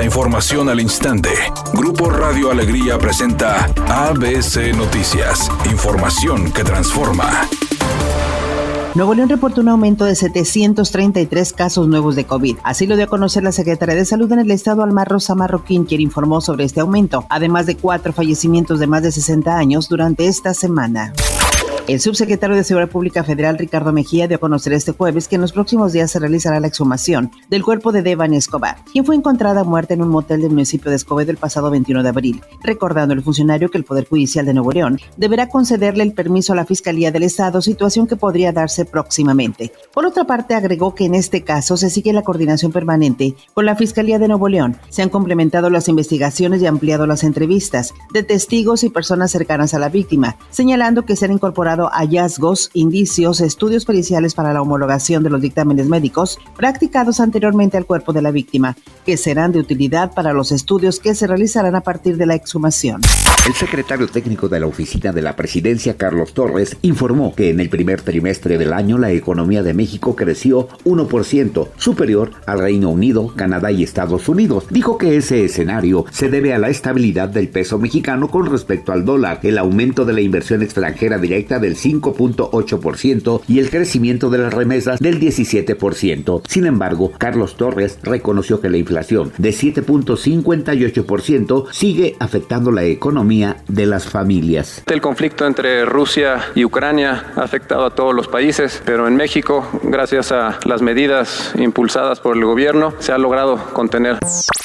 La información al instante. Grupo Radio Alegría presenta ABC Noticias. Información que transforma. Nuevo León reportó un aumento de 733 casos nuevos de COVID. Así lo dio a conocer la Secretaría de Salud en el estado Almar Rosa Marroquín, quien informó sobre este aumento, además de cuatro fallecimientos de más de 60 años durante esta semana. El subsecretario de Seguridad Pública Federal, Ricardo Mejía, dio a conocer este jueves que en los próximos días se realizará la exhumación del cuerpo de Devani Escobar, quien fue encontrada muerta en un motel del municipio de Escobedo el pasado 21 de abril, recordando el funcionario que el Poder Judicial de Nuevo León deberá concederle el permiso a la Fiscalía del Estado, situación que podría darse próximamente. Por otra parte, agregó que en este caso se sigue la coordinación permanente con la Fiscalía de Nuevo León. Se han complementado las investigaciones y ampliado las entrevistas de testigos y personas cercanas a la víctima, señalando que se han incorporado hallazgos, indicios, estudios periciales para la homologación de los dictámenes médicos practicados anteriormente al cuerpo de la víctima, que serán de utilidad para los estudios que se realizarán a partir de la exhumación. El secretario técnico de la Oficina de la Presidencia, Carlos Torres, informó que en el primer trimestre del año la economía de México creció 1%, superior al Reino Unido, Canadá y Estados Unidos. Dijo que ese escenario se debe a la estabilidad del peso mexicano con respecto al dólar, el aumento de la inversión extranjera directa del 5.8% y el crecimiento de las remesas del 17%. Sin embargo, Carlos Torres reconoció que la inflación de 7.58% sigue afectando la economía de las familias. El conflicto entre Rusia y Ucrania ha afectado a todos los países, pero en México, gracias a las medidas impulsadas por el gobierno, se ha logrado contener.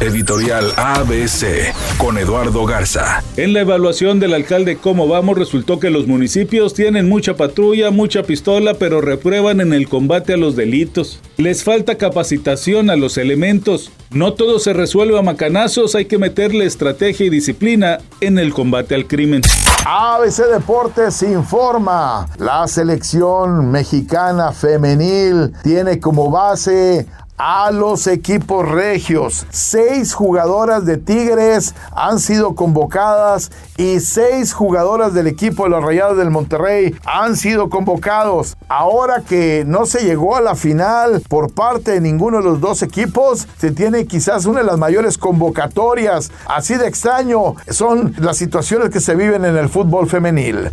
Editorial ABC con Eduardo Garza. En la evaluación del alcalde Cómo Vamos resultó que los municipios tienen mucha patrulla, mucha pistola, pero reprueban en el combate a los delitos. Les falta capacitación a los elementos. No todo se resuelve a macanazos, hay que meterle estrategia y disciplina en el combate al crimen. ABC Deportes informa, la selección mexicana femenil tiene como base a los equipos regios. Seis jugadoras de Tigres han sido convocadas y seis jugadoras del equipo de los Rayados del Monterrey han sido convocados. Ahora que no se llegó a la final por parte de ninguno de los dos equipos, se tiene quizás una de las mayores convocatorias. Así de extraño son las situaciones que se viven en el fútbol femenil.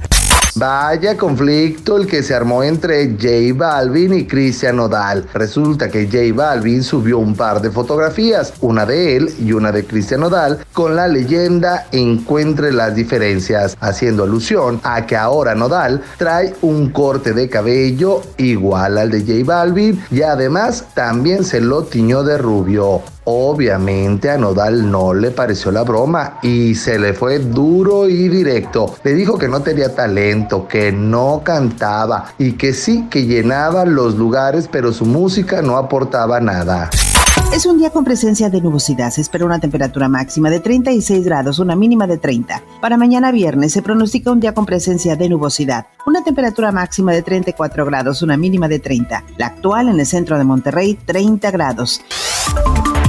Vaya conflicto el que se armó entre J Balvin y Cristian Nodal. Resulta que J Balvin subió un par de fotografías, una de él y una de Cristian Nodal, con la leyenda Encuentre las diferencias, haciendo alusión a que ahora Nodal trae un corte de cabello igual al de J Balvin y además también se lo tiñó de rubio. Obviamente a Nodal no le pareció la broma y se le fue duro y directo. Le dijo que no tenía talento, que no cantaba y que sí que llenaba los lugares, pero su música no aportaba nada. Es un día con presencia de nubosidad. Se espera una temperatura máxima de 36 grados, una mínima de 30. Para mañana viernes se pronostica un día con presencia de nubosidad. Una temperatura máxima de 34 grados, una mínima de 30. La actual en el centro de Monterrey, 30 grados.